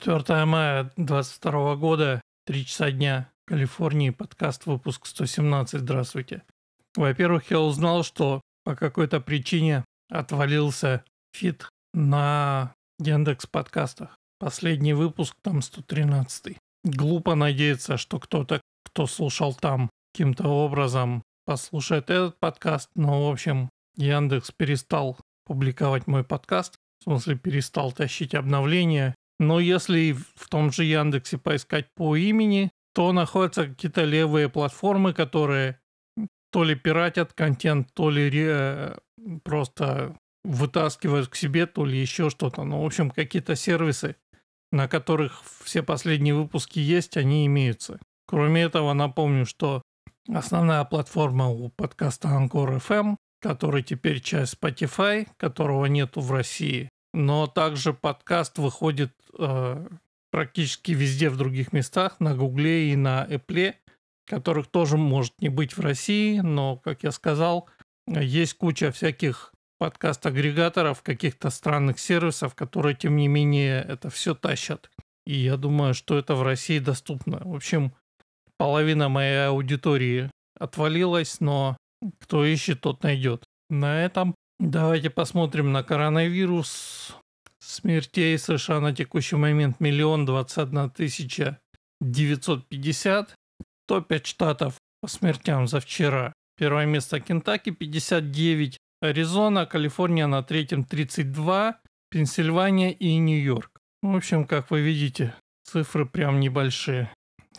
4 мая 22 года, 3 часа дня, Калифорнии, подкаст, выпуск 117, здравствуйте. Во-первых, я узнал, что по какой-то причине отвалился фит на Яндекс подкастах. Последний выпуск там 113. Глупо надеяться, что кто-то, кто слушал там, каким-то образом послушает этот подкаст, но, в общем, Яндекс перестал публиковать мой подкаст, в смысле перестал тащить обновления. Но если в том же Яндексе поискать по имени, то находятся какие-то левые платформы, которые то ли пиратят контент, то ли ре, просто вытаскивают к себе, то ли еще что-то. Ну, в общем, какие-то сервисы, на которых все последние выпуски есть, они имеются. Кроме этого, напомню, что основная платформа у подкаста Anchor FM который теперь часть Spotify, которого нету в России. Но также подкаст выходит э, практически везде в других местах, на Гугле и на Apple, которых тоже может не быть в России, но, как я сказал, есть куча всяких подкаст-агрегаторов, каких-то странных сервисов, которые, тем не менее, это все тащат. И я думаю, что это в России доступно. В общем, половина моей аудитории отвалилась, но кто ищет, тот найдет. На этом давайте посмотрим на коронавирус. Смертей США на текущий момент миллион двадцать одна тысяча девятьсот пятьдесят. Топ-5 штатов по смертям за вчера. Первое место Кентаки 59, Аризона, Калифорния на третьем 32, Пенсильвания и Нью-Йорк. В общем, как вы видите, цифры прям небольшие.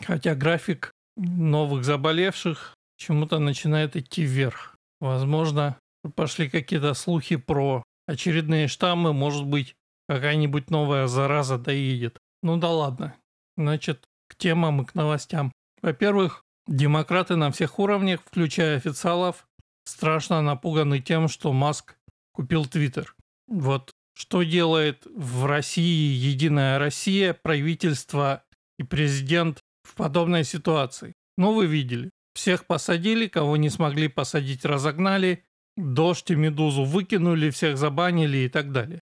Хотя график новых заболевших чему-то начинает идти вверх. Возможно, пошли какие-то слухи про очередные штаммы, может быть, какая-нибудь новая зараза доедет. Ну да ладно. Значит, к темам и к новостям. Во-первых, демократы на всех уровнях, включая официалов, страшно напуганы тем, что Маск купил Твиттер. Вот что делает в России Единая Россия, правительство и президент в подобной ситуации? Ну, вы видели. Всех посадили, кого не смогли посадить, разогнали, дождь и медузу выкинули, всех забанили и так далее.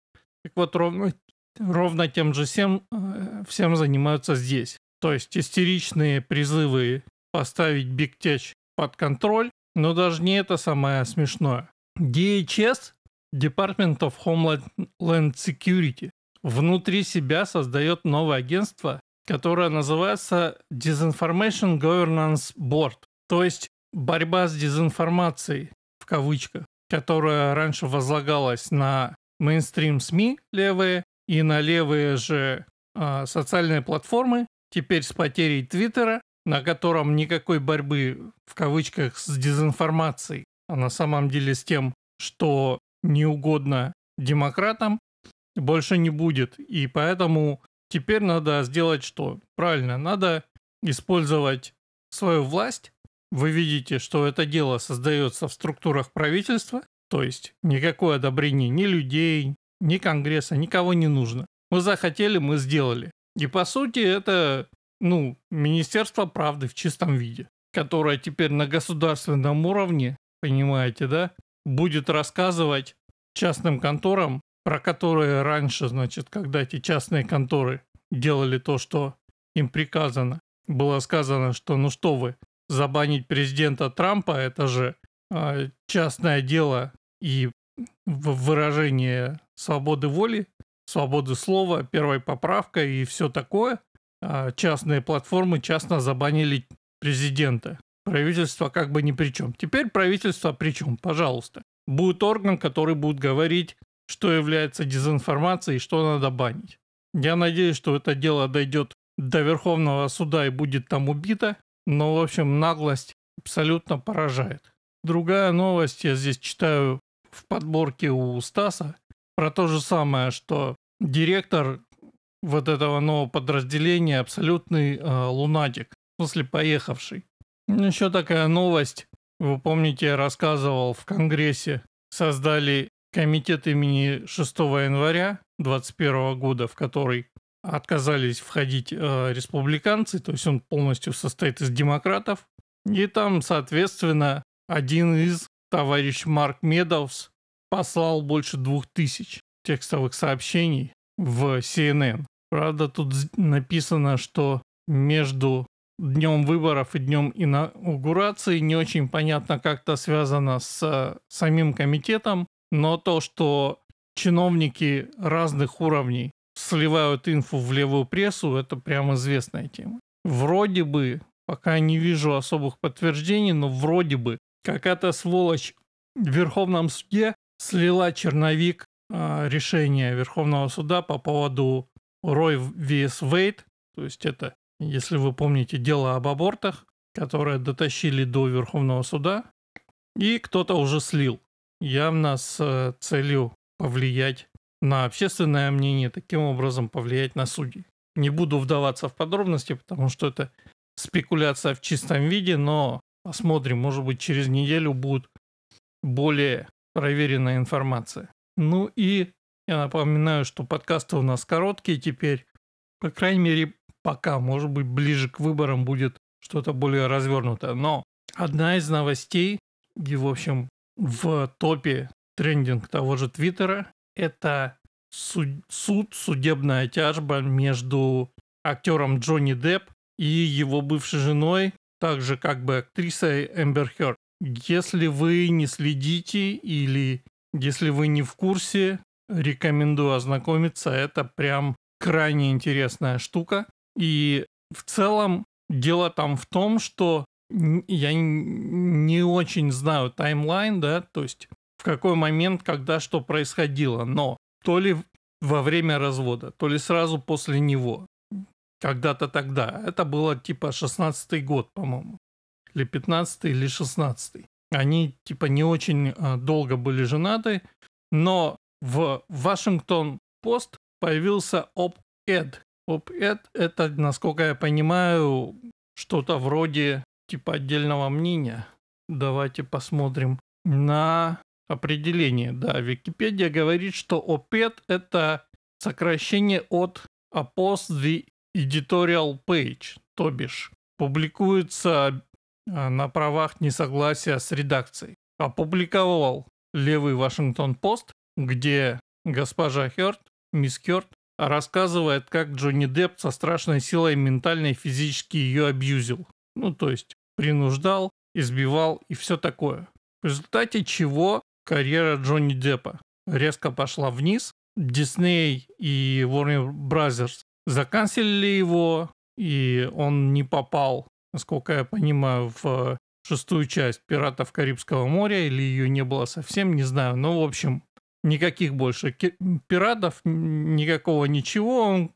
Так вот, ровно, ровно тем же всем, э, всем занимаются здесь. То есть истеричные призывы поставить Big Tech под контроль, но даже не это самое смешное. DHS, Department of Homeland Security, внутри себя создает новое агентство, которое называется Disinformation Governance Board. То есть борьба с дезинформацией, кавычках, которая раньше возлагалась на мейнстрим СМИ левые и на левые же э, социальные платформы, теперь с потерей Твиттера, на котором никакой борьбы в кавычках с дезинформацией, а на самом деле с тем, что не угодно демократам, больше не будет. И поэтому теперь надо сделать что? Правильно, надо использовать свою власть вы видите, что это дело создается в структурах правительства, то есть никакое одобрение ни людей, ни Конгресса, никого не нужно. Мы захотели, мы сделали. И по сути это, ну, Министерство правды в чистом виде, которое теперь на государственном уровне, понимаете, да, будет рассказывать частным конторам, про которые раньше, значит, когда эти частные конторы делали то, что им приказано, было сказано, что ну что вы, забанить президента Трампа, это же э, частное дело и выражение свободы воли, свободы слова, первая поправка и все такое. Э, частные платформы частно забанили президента. Правительство как бы ни при чем. Теперь правительство при чем? Пожалуйста. Будет орган, который будет говорить, что является дезинформацией и что надо банить. Я надеюсь, что это дело дойдет до Верховного суда и будет там убито. Но, в общем, наглость абсолютно поражает. Другая новость, я здесь читаю в подборке у Стаса, про то же самое, что директор вот этого нового подразделения абсолютный э, лунатик, в смысле поехавший. Еще такая новость, вы помните, я рассказывал в Конгрессе, создали комитет имени 6 января 2021 года, в который отказались входить э, республиканцы, то есть он полностью состоит из демократов. И там, соответственно, один из товарищ Марк Медовс послал больше двух тысяч текстовых сообщений в CNN. Правда, тут написано, что между днем выборов и днем инаугурации не очень понятно, как это связано с самим комитетом, но то, что чиновники разных уровней сливают инфу в левую прессу, это прям известная тема. Вроде бы, пока не вижу особых подтверждений, но вроде бы какая-то сволочь в Верховном суде слила черновик э, решения Верховного суда по поводу Рой vs. Вейт, то есть это, если вы помните, дело об абортах, которое дотащили до Верховного суда, и кто-то уже слил, явно с э, целью повлиять на общественное мнение, таким образом повлиять на судей. Не буду вдаваться в подробности, потому что это спекуляция в чистом виде, но посмотрим, может быть, через неделю будет более проверенная информация. Ну и я напоминаю, что подкасты у нас короткие теперь. По крайней мере, пока, может быть, ближе к выборам будет что-то более развернутое. Но одна из новостей, и, в общем, в топе трендинг того же Твиттера, это суд, суд, судебная тяжба между актером Джонни Депп и его бывшей женой, также как бы актрисой Эмбер Хёрд. Если вы не следите или если вы не в курсе, рекомендую ознакомиться. Это прям крайне интересная штука. И в целом дело там в том, что я не очень знаю таймлайн, да, то есть в какой момент, когда что происходило, но то ли во время развода, то ли сразу после него, когда-то тогда. Это было типа 16-й год, по-моему, или 15 или 16 Они типа не очень а, долго были женаты, но в Вашингтон Пост появился ОП-эд. ОП-эд это, насколько я понимаю, что-то вроде типа отдельного мнения. Давайте посмотрим на определение. Да, Википедия говорит, что ОПЕД это сокращение от Post the Editorial Page, то бишь публикуется а, на правах несогласия с редакцией. Опубликовал левый Вашингтон Пост, где госпожа Хёрд, мисс Хёрд, рассказывает, как Джонни Депп со страшной силой ментально и физически ее абьюзил. Ну, то есть принуждал, избивал и все такое. В результате чего карьера Джонни Деппа резко пошла вниз. Дисней и Warner Brothers заканчивали его, и он не попал, насколько я понимаю, в шестую часть «Пиратов Карибского моря», или ее не было совсем, не знаю. Но, в общем, никаких больше пиратов, никакого ничего. Он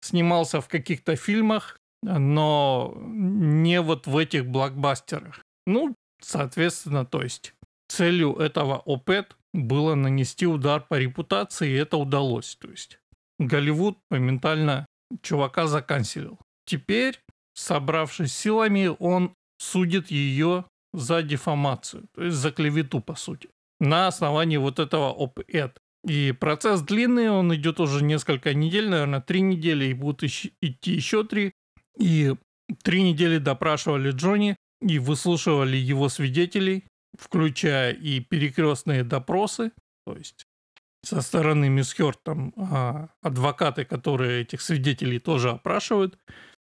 снимался в каких-то фильмах, но не вот в этих блокбастерах. Ну, соответственно, то есть целью этого ОПЭД было нанести удар по репутации, и это удалось. То есть Голливуд моментально чувака заканчивал. Теперь, собравшись силами, он судит ее за дефамацию, то есть за клевету, по сути, на основании вот этого ОПЭД. И процесс длинный, он идет уже несколько недель, наверное, три недели, и будут идти еще три. И три недели допрашивали Джонни и выслушивали его свидетелей, включая и перекрестные допросы, то есть со стороны мисс Хёрд там а, адвокаты, которые этих свидетелей тоже опрашивают.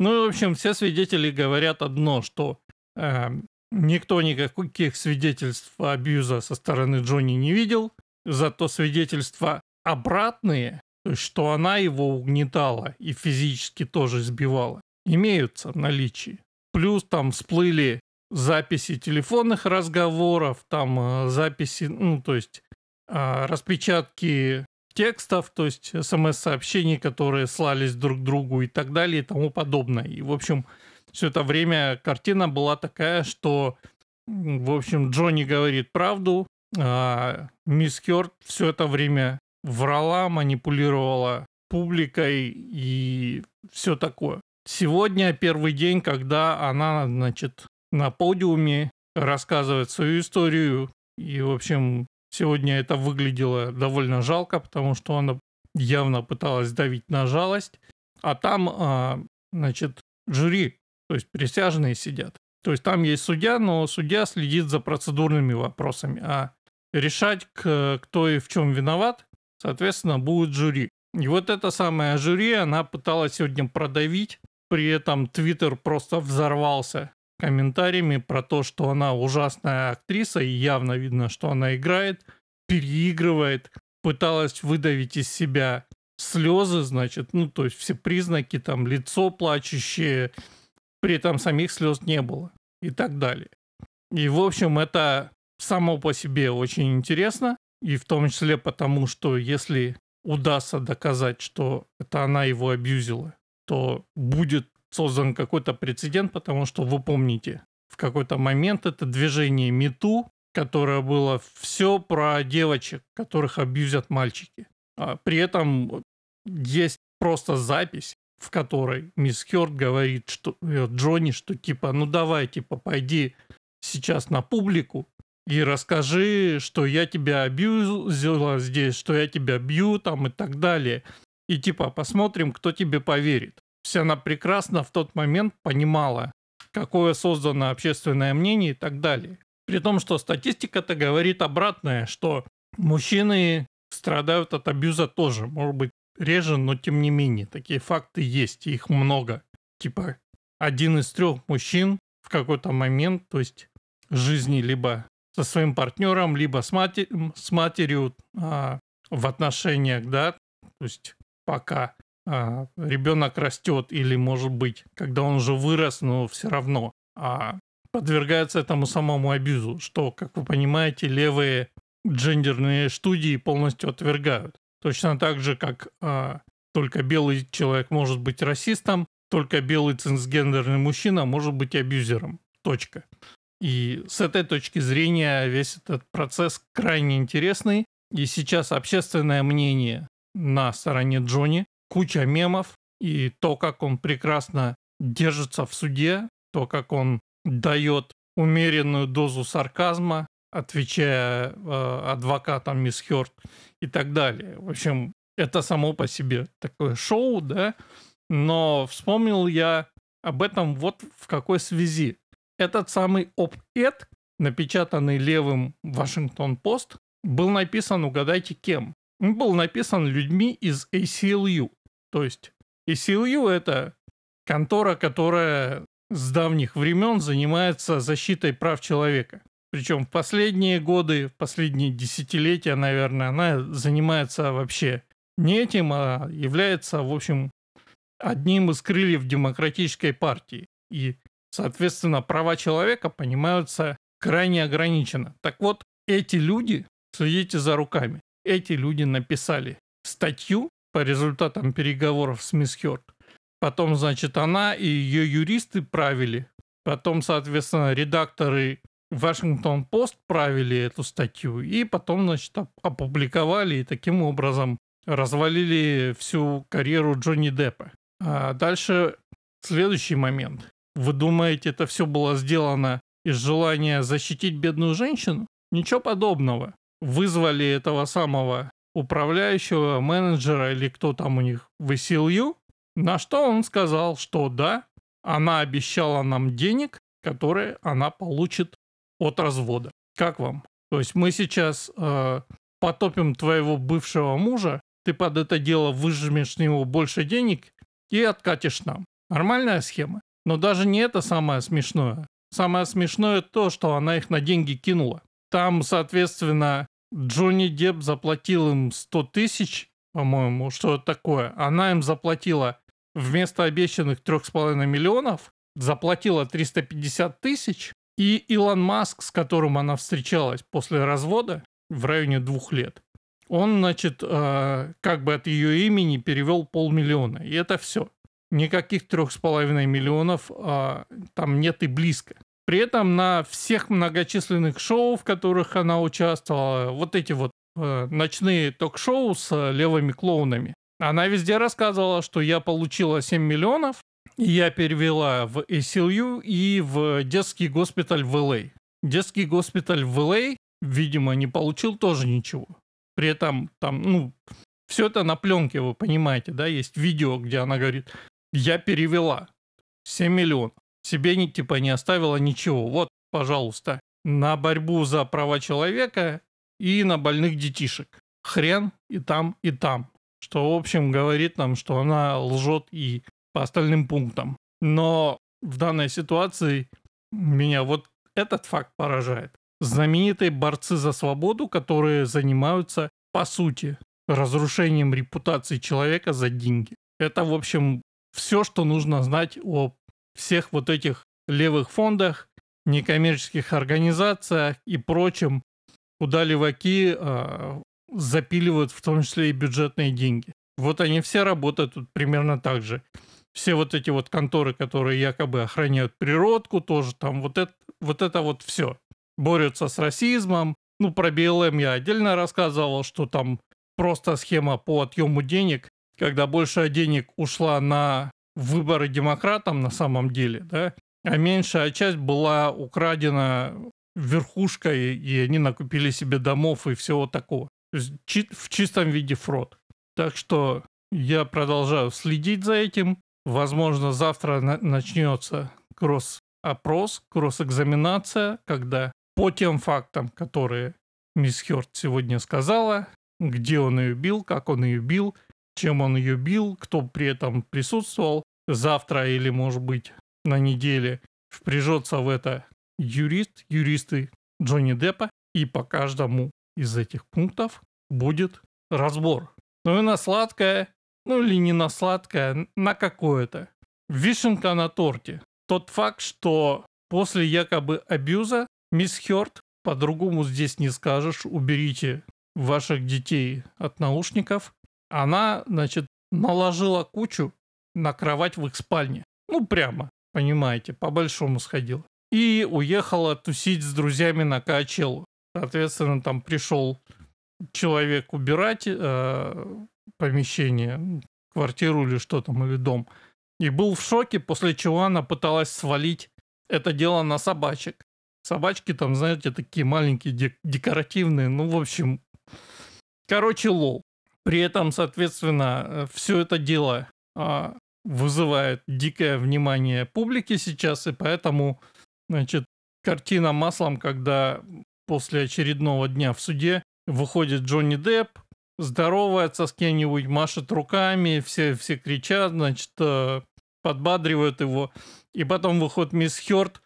Ну и, в общем, все свидетели говорят одно, что э, никто никаких свидетельств абьюза со стороны Джонни не видел, зато свидетельства обратные, то есть что она его угнетала и физически тоже сбивала, имеются в наличии. Плюс там всплыли записи телефонных разговоров, там э, записи, ну, то есть э, распечатки текстов, то есть смс-сообщений, которые слались друг другу и так далее и тому подобное. И, в общем, все это время картина была такая, что, в общем, Джонни говорит правду, а мисс Хёрд все это время врала, манипулировала публикой и все такое. Сегодня первый день, когда она, значит, на подиуме рассказывает свою историю. И, в общем, сегодня это выглядело довольно жалко, потому что она явно пыталась давить на жалость. А там, а, значит, жюри, то есть присяжные сидят. То есть там есть судья, но судья следит за процедурными вопросами. А решать, кто и в чем виноват, соответственно, будет жюри. И вот эта самая жюри, она пыталась сегодня продавить, при этом Твиттер просто взорвался комментариями про то, что она ужасная актриса, и явно видно, что она играет, переигрывает, пыталась выдавить из себя слезы, значит, ну, то есть все признаки, там, лицо плачущее, при этом самих слез не было и так далее. И, в общем, это само по себе очень интересно, и в том числе потому, что если удастся доказать, что это она его абьюзила, то будет создан какой-то прецедент, потому что вы помните, в какой-то момент это движение МИТУ, которое было все про девочек, которых абьюзят мальчики. А при этом есть просто запись, в которой мисс Хёрд говорит что, э, Джонни, что типа, ну давай, типа, пойди сейчас на публику и расскажи, что я тебя абьюзила здесь, что я тебя бью там и так далее. И типа посмотрим, кто тебе поверит. Она прекрасно в тот момент понимала, какое создано общественное мнение и так далее. При том, что статистика-то говорит обратное, что мужчины страдают от абьюза тоже. Может быть, реже, но тем не менее. Такие факты есть, их много. Типа, один из трех мужчин в какой-то момент, то есть жизни либо со своим партнером, либо с, мати с матерью а, в отношениях, да, то есть пока а, ребенок растет или, может быть, когда он уже вырос, но все равно а, подвергается этому самому абьюзу, что, как вы понимаете, левые джендерные студии полностью отвергают. Точно так же, как а, только белый человек может быть расистом, только белый цисгендерный мужчина может быть абьюзером. Точка. И с этой точки зрения весь этот процесс крайне интересный. И сейчас общественное мнение на стороне Джонни, куча мемов, и то, как он прекрасно держится в суде, то, как он дает умеренную дозу сарказма, отвечая э, адвокатам мисс Хёрд и так далее. В общем, это само по себе такое шоу, да, но вспомнил я об этом вот в какой связи. Этот самый оп-эд, напечатанный левым Вашингтон-Пост, был написан, угадайте, кем? Он был написан людьми из ACLU. То есть ACLU — это контора, которая с давних времен занимается защитой прав человека. Причем в последние годы, в последние десятилетия, наверное, она занимается вообще не этим, а является, в общем, одним из крыльев демократической партии. И Соответственно, права человека понимаются крайне ограниченно. Так вот, эти люди, следите за руками, эти люди написали статью по результатам переговоров с мисс Хёрд. Потом, значит, она и ее юристы правили. Потом, соответственно, редакторы Вашингтон Пост правили эту статью. И потом, значит, опубликовали и таким образом развалили всю карьеру Джонни Деппа. А дальше следующий момент. Вы думаете, это все было сделано из желания защитить бедную женщину? Ничего подобного. Вызвали этого самого управляющего, менеджера или кто там у них в SLU, на что он сказал, что да, она обещала нам денег, которые она получит от развода. Как вам? То есть мы сейчас э, потопим твоего бывшего мужа, ты под это дело выжмешь с него больше денег и откатишь нам. Нормальная схема? Но даже не это самое смешное. Самое смешное то, что она их на деньги кинула. Там, соответственно, Джонни Депп заплатил им 100 тысяч, по-моему, что это такое. Она им заплатила вместо обещанных 3,5 миллионов, заплатила 350 тысяч. И Илон Маск, с которым она встречалась после развода в районе двух лет, он, значит, э, как бы от ее имени перевел полмиллиона. И это все. Никаких трех с половиной миллионов а, там нет и близко. При этом на всех многочисленных шоу, в которых она участвовала, вот эти вот э, ночные ток-шоу с э, левыми клоунами, она везде рассказывала, что я получила 7 миллионов, и я перевела в ACLU и в детский госпиталь в LA. А. Детский госпиталь в LA, а, видимо, не получил тоже ничего. При этом там, ну, все это на пленке, вы понимаете, да, есть видео, где она говорит, я перевела 7 миллионов. Себе не, типа не оставила ничего. Вот, пожалуйста, на борьбу за права человека и на больных детишек. Хрен и там, и там. что, в общем, говорит нам, что она лжет и по остальным пунктам. Но в данной ситуации меня вот этот факт поражает. Знаменитые борцы за свободу, которые занимаются, по сути, разрушением репутации человека за деньги. Это, в общем, все, что нужно знать о всех вот этих левых фондах, некоммерческих организациях и прочем, куда леваки э, запиливают в том числе и бюджетные деньги. Вот они все работают тут примерно так же. Все вот эти вот конторы, которые якобы охраняют природку, тоже там вот это вот, это вот все. Борются с расизмом. Ну, про БЛМ я отдельно рассказывал, что там просто схема по отъему денег, когда большая денег ушла на выборы демократам на самом деле, да, а меньшая часть была украдена верхушкой, и они накупили себе домов и всего такого. В чистом виде фрод. Так что я продолжаю следить за этим. Возможно, завтра на- начнется кросс-опрос, кросс-экзаменация, когда по тем фактам, которые мисс Хёрд сегодня сказала, где он ее бил, как он ее бил, чем он ее бил, кто при этом присутствовал, завтра или, может быть, на неделе впряжется в это юрист, юристы Джонни Деппа, и по каждому из этих пунктов будет разбор. Ну и на сладкое, ну или не на сладкое, на какое-то. Вишенка на торте. Тот факт, что после якобы абьюза мисс Хёрд, по-другому здесь не скажешь, уберите ваших детей от наушников, она, значит, наложила кучу на кровать в их спальне. Ну, прямо, понимаете, по-большому сходила. И уехала тусить с друзьями на Качелу. Соответственно, там пришел человек убирать э, помещение, квартиру или что там, или дом. И был в шоке, после чего она пыталась свалить это дело на собачек. Собачки там, знаете, такие маленькие, дек- декоративные. Ну, в общем, короче, лол. При этом, соответственно, э, все это дело а, вызывает дикое внимание публики сейчас, и поэтому, значит, картина маслом, когда после очередного дня в суде выходит Джонни Депп, здоровается с кем-нибудь, машет руками, все, все кричат, значит, э, подбадривают его. И потом выходит мисс Хёрд,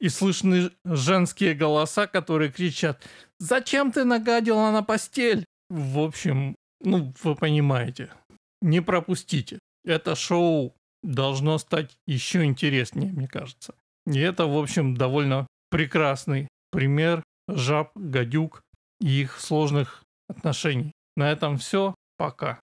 и слышны женские голоса, которые кричат «Зачем ты нагадила на постель?» В общем, ну, вы понимаете, не пропустите. Это шоу должно стать еще интереснее, мне кажется. И это, в общем, довольно прекрасный пример жаб, гадюк и их сложных отношений. На этом все. Пока.